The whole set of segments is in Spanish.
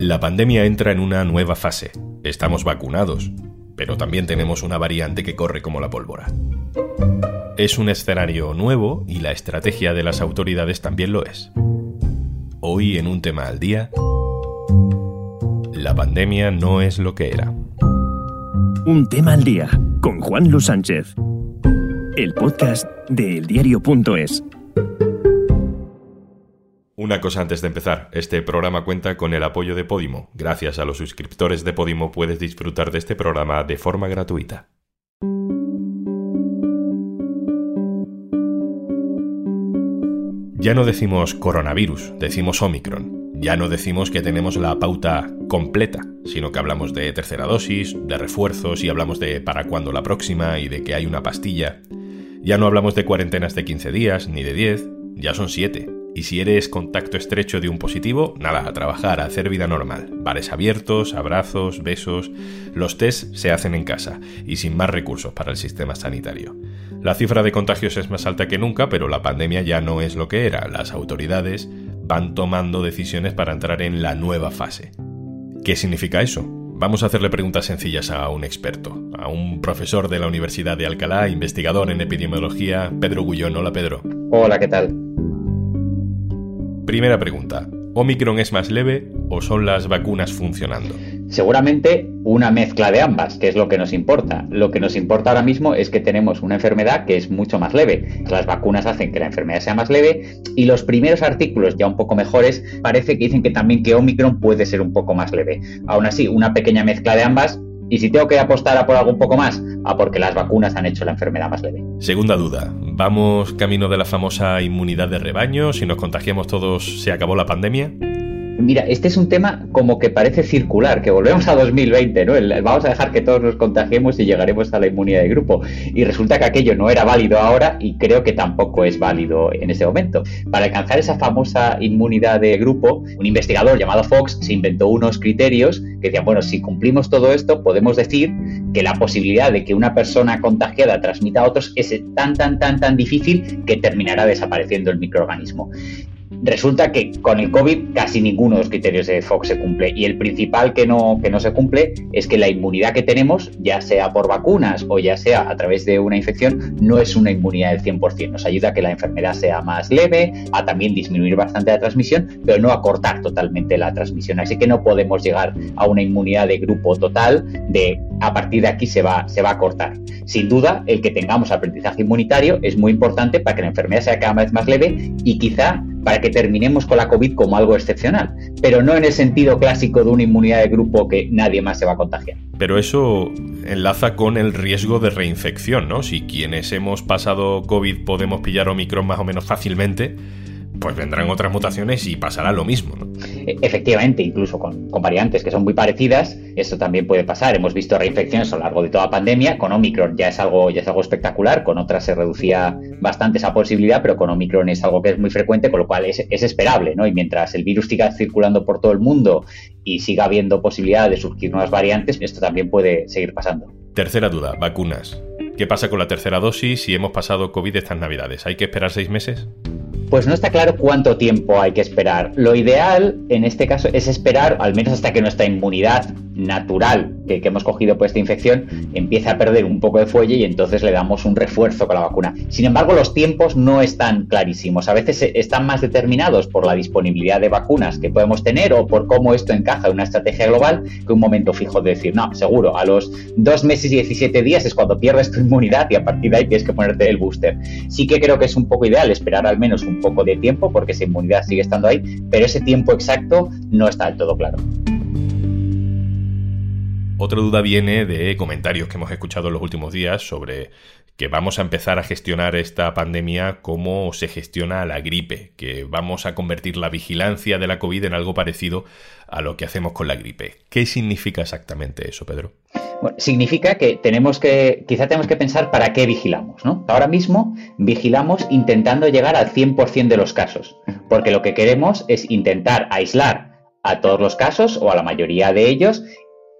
La pandemia entra en una nueva fase. Estamos vacunados, pero también tenemos una variante que corre como la pólvora. Es un escenario nuevo y la estrategia de las autoridades también lo es. Hoy en un tema al día, la pandemia no es lo que era. Un tema al día con Juan Luis Sánchez. El podcast de eldiario.es. Una cosa antes de empezar, este programa cuenta con el apoyo de Podimo. Gracias a los suscriptores de Podimo puedes disfrutar de este programa de forma gratuita. Ya no decimos coronavirus, decimos Omicron. Ya no decimos que tenemos la pauta completa, sino que hablamos de tercera dosis, de refuerzos y hablamos de para cuándo la próxima y de que hay una pastilla. Ya no hablamos de cuarentenas de 15 días ni de 10, ya son 7. Y si eres contacto estrecho de un positivo, nada, a trabajar, a hacer vida normal. Bares abiertos, abrazos, besos. Los test se hacen en casa y sin más recursos para el sistema sanitario. La cifra de contagios es más alta que nunca, pero la pandemia ya no es lo que era. Las autoridades van tomando decisiones para entrar en la nueva fase. ¿Qué significa eso? Vamos a hacerle preguntas sencillas a un experto, a un profesor de la Universidad de Alcalá, investigador en epidemiología, Pedro Gullón. Hola Pedro. Hola, ¿qué tal? Primera pregunta. ¿Omicron es más leve o son las vacunas funcionando? Seguramente una mezcla de ambas, que es lo que nos importa. Lo que nos importa ahora mismo es que tenemos una enfermedad que es mucho más leve. Las vacunas hacen que la enfermedad sea más leve y los primeros artículos ya un poco mejores parece que dicen que también que Omicron puede ser un poco más leve. Aún así, una pequeña mezcla de ambas y si tengo que apostar a por algo un poco más, a porque las vacunas han hecho la enfermedad más leve. Segunda duda, ¿vamos camino de la famosa inmunidad de rebaño? Si nos contagiamos todos, ¿se acabó la pandemia? Mira, este es un tema como que parece circular, que volvemos a 2020, ¿no? vamos a dejar que todos nos contagiemos y llegaremos a la inmunidad de grupo. Y resulta que aquello no era válido ahora y creo que tampoco es válido en ese momento. Para alcanzar esa famosa inmunidad de grupo, un investigador llamado Fox se inventó unos criterios que decían, bueno, si cumplimos todo esto, podemos decir que la posibilidad de que una persona contagiada transmita a otros es tan, tan, tan, tan difícil que terminará desapareciendo el microorganismo. Resulta que con el COVID casi ninguno de los criterios de Fox se cumple y el principal que no, que no se cumple es que la inmunidad que tenemos, ya sea por vacunas o ya sea a través de una infección, no es una inmunidad del 100%. Nos ayuda a que la enfermedad sea más leve, a también disminuir bastante la transmisión, pero no a cortar totalmente la transmisión. Así que no podemos llegar a una inmunidad de grupo total de a partir de aquí se va, se va a cortar. Sin duda, el que tengamos aprendizaje inmunitario es muy importante para que la enfermedad sea cada vez más leve y quizá para que terminemos con la COVID como algo excepcional, pero no en el sentido clásico de una inmunidad de grupo que nadie más se va a contagiar. Pero eso enlaza con el riesgo de reinfección, ¿no? Si quienes hemos pasado COVID podemos pillar Omicron más o menos fácilmente, pues vendrán otras mutaciones y pasará lo mismo. ¿no? E, efectivamente, incluso con, variantes que son muy parecidas, esto también puede pasar. Hemos visto reinfecciones a lo largo de toda la pandemia. Con Omicron ya es algo, ya es algo espectacular, con otras se reducía bastante esa posibilidad, pero con Omicron es algo que es muy frecuente, con lo cual es, es esperable, ¿no? Y mientras el virus siga circulando por todo el mundo y siga habiendo posibilidad de surgir nuevas variantes, esto también puede seguir pasando. Tercera duda, vacunas. ¿Qué pasa con la tercera dosis si hemos pasado COVID estas navidades? ¿Hay que esperar seis meses? Pues no está claro cuánto tiempo hay que esperar. Lo ideal en este caso es esperar al menos hasta que nuestra inmunidad natural que, hemos cogido por esta infección empiece a perder un poco de fuelle y entonces le damos un refuerzo con la vacuna. Sin embargo, los tiempos no están clarísimos. A veces están más determinados por la disponibilidad de vacunas que podemos tener o por cómo esto encaja en una estrategia global que un momento fijo de decir, no, seguro, a los dos meses y 17 días es cuando pierdes tu inmunidad y a partir de ahí tienes que ponerte el booster. Sí que creo que es un poco ideal esperar al menos un poco de tiempo porque esa inmunidad sigue estando ahí, pero ese tiempo exacto no está del todo claro. Otra duda viene de comentarios que hemos escuchado en los últimos días sobre que vamos a empezar a gestionar esta pandemia como se gestiona la gripe, que vamos a convertir la vigilancia de la COVID en algo parecido a lo que hacemos con la gripe. ¿Qué significa exactamente eso, Pedro? significa que tenemos que, quizá tenemos que pensar para qué vigilamos, ¿no? Ahora mismo vigilamos intentando llegar al 100% de los casos, porque lo que queremos es intentar aislar a todos los casos o a la mayoría de ellos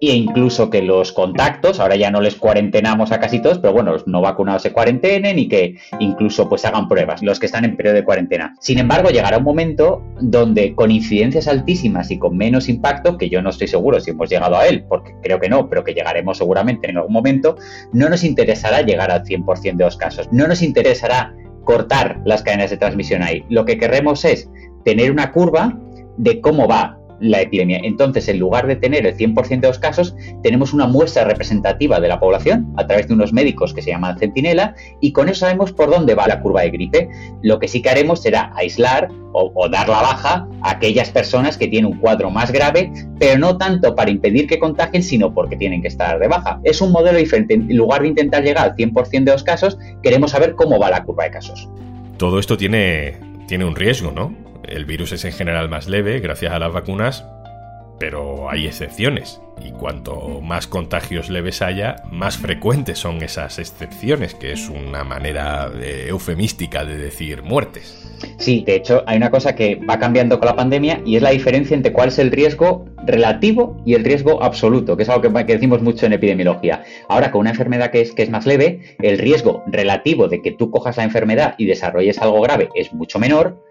e incluso que los contactos, ahora ya no les cuarentenamos a casi todos, pero bueno, los no vacunados se cuarentenen y que incluso pues hagan pruebas, los que están en periodo de cuarentena. Sin embargo, llegará un momento donde con incidencias altísimas y con menos impacto, que yo no estoy seguro si hemos llegado a él, porque creo que no, pero que llegaremos seguramente en algún momento, no nos interesará llegar al 100% de los casos, no nos interesará cortar las cadenas de transmisión ahí. Lo que queremos es tener una curva de cómo va la epidemia. Entonces, en lugar de tener el 100% de los casos, tenemos una muestra representativa de la población a través de unos médicos que se llaman centinela y con eso sabemos por dónde va la curva de gripe. Lo que sí que haremos será aislar o, dar la baja a aquellas personas que tienen un cuadro más grave, pero no tanto para impedir que contagien, sino porque tienen que estar de baja. Es un modelo diferente. En lugar de intentar llegar al 100% de los casos, queremos saber cómo va la curva de casos. Todo esto tiene, tiene un riesgo, ¿no? El virus es en general más leve gracias a las vacunas, pero hay excepciones. Y cuanto más contagios leves haya, más frecuentes son esas excepciones, que es una manera eufemística de decir muertes. Sí, de hecho hay una cosa que va cambiando con la pandemia y es la diferencia entre cuál es el riesgo relativo y el riesgo absoluto, que es algo que, decimos mucho en epidemiología. Ahora, con una enfermedad que es, que es más leve, el riesgo relativo de que tú cojas la enfermedad y desarrolles algo grave es mucho menor,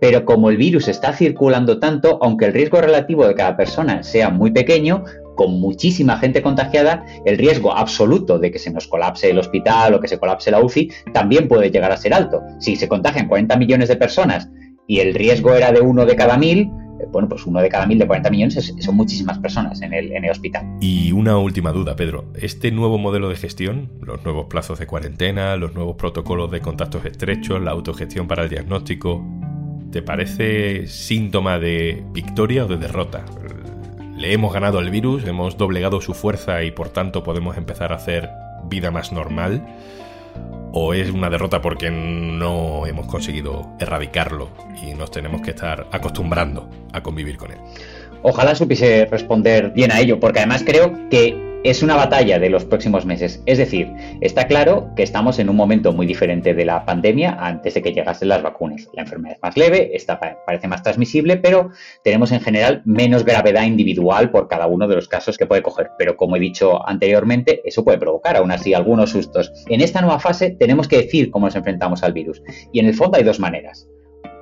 pero como el virus está circulando tanto, aunque el riesgo relativo de cada persona sea muy pequeño, con muchísima gente contagiada, el riesgo absoluto de que se nos colapse el hospital o que se colapse la UCI también puede llegar a ser alto. Si se contagian 40 millones de personas y el riesgo era de uno de cada mil, eh, bueno, pues uno de cada mil de 40 millones son muchísimas personas en el, en el hospital. Y una última duda, Pedro. ¿Este nuevo modelo de gestión, los nuevos plazos de cuarentena, los nuevos protocolos de contactos estrechos, la autogestión para el diagnóstico, ¿Te parece síntoma de victoria o de derrota? Le hemos ganado al virus, hemos doblegado su fuerza y por tanto podemos empezar a hacer vida más normal. ¿O es una derrota porque no hemos conseguido erradicarlo y nos tenemos que estar acostumbrando a convivir con él? Ojalá supiese responder bien a ello, porque además creo que es una batalla de los próximos meses. Es decir, está claro que estamos en un momento muy diferente de la pandemia antes de que llegasen las vacunas. La enfermedad es más leve, esta parece más transmisible, pero tenemos en general menos gravedad individual por cada uno de los casos que puede coger. Pero como he dicho anteriormente, eso puede provocar aún así algunos sustos. En esta nueva fase tenemos que decir cómo nos enfrentamos al virus. Y en el fondo hay dos maneras.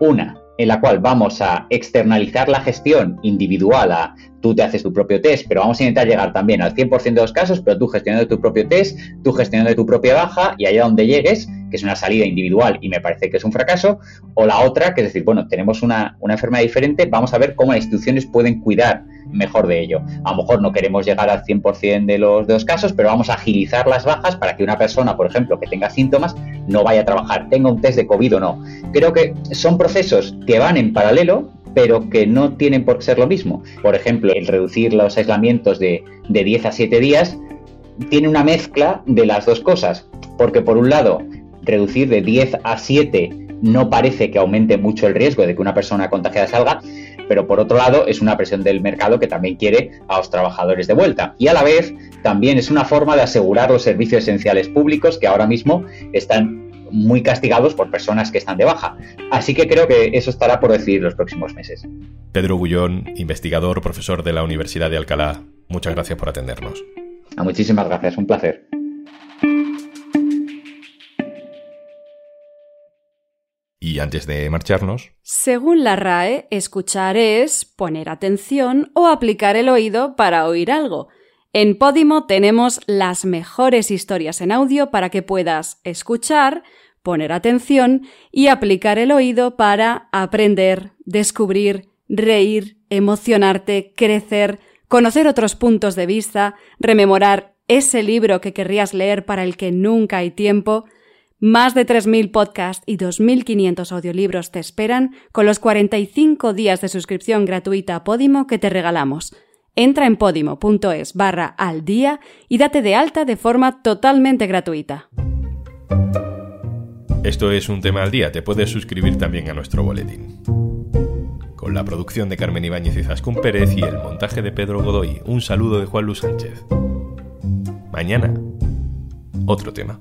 Una, en la cual vamos a externalizar la gestión individual a tú te haces tu propio test, pero vamos a intentar llegar también al 100% de los casos, pero tú gestionando tu propio test, tú gestionando tu propia baja y allá donde llegues, que es una salida individual y me parece que es un fracaso, o la otra, que es decir, bueno, tenemos una, una enfermedad diferente, vamos a ver cómo las instituciones pueden cuidar mejor de ello. A lo mejor no queremos llegar al 100% de los, de los casos, pero vamos a agilizar las bajas para que una persona, por ejemplo, que tenga síntomas, no vaya a trabajar, tenga un test de COVID o no. Creo que son procesos que van en paralelo, pero que no tienen por qué ser lo mismo. Por ejemplo, el reducir los aislamientos de, de 10 a 7 días tiene una mezcla de las dos cosas, porque por un lado, reducir de 10 a 7 no parece que aumente mucho el riesgo de que una persona contagiada salga, pero por otro lado es una presión del mercado que también quiere a los trabajadores de vuelta. Y a la vez también es una forma de asegurar los servicios esenciales públicos que ahora mismo están muy castigados por personas que están de baja. Así que creo que eso estará por decidir los próximos meses. Pedro Gullón, investigador, profesor de la Universidad de Alcalá, muchas gracias por atendernos. muchísimas gracias, un placer. Y antes de marcharnos... Según la RAE, escuchar es poner atención o aplicar el oído para oír algo. En Podimo tenemos las mejores historias en audio para que puedas escuchar, poner atención y aplicar el oído para aprender, descubrir, reír, emocionarte, crecer, conocer otros puntos de vista, rememorar ese libro que querrías leer para el que nunca hay tiempo, más de 3.000 podcasts y 2.500 audiolibros te esperan con los 45 días de suscripción gratuita a Podimo que te regalamos. Entra en podimo.es barra al día y date de alta de forma totalmente gratuita. Esto es un tema al día, te puedes suscribir también a nuestro boletín. Con la producción de Carmen Ibáñez y Zascún Pérez y el montaje de Pedro Godoy, un saludo de Juan Luis Sánchez. Mañana, otro tema.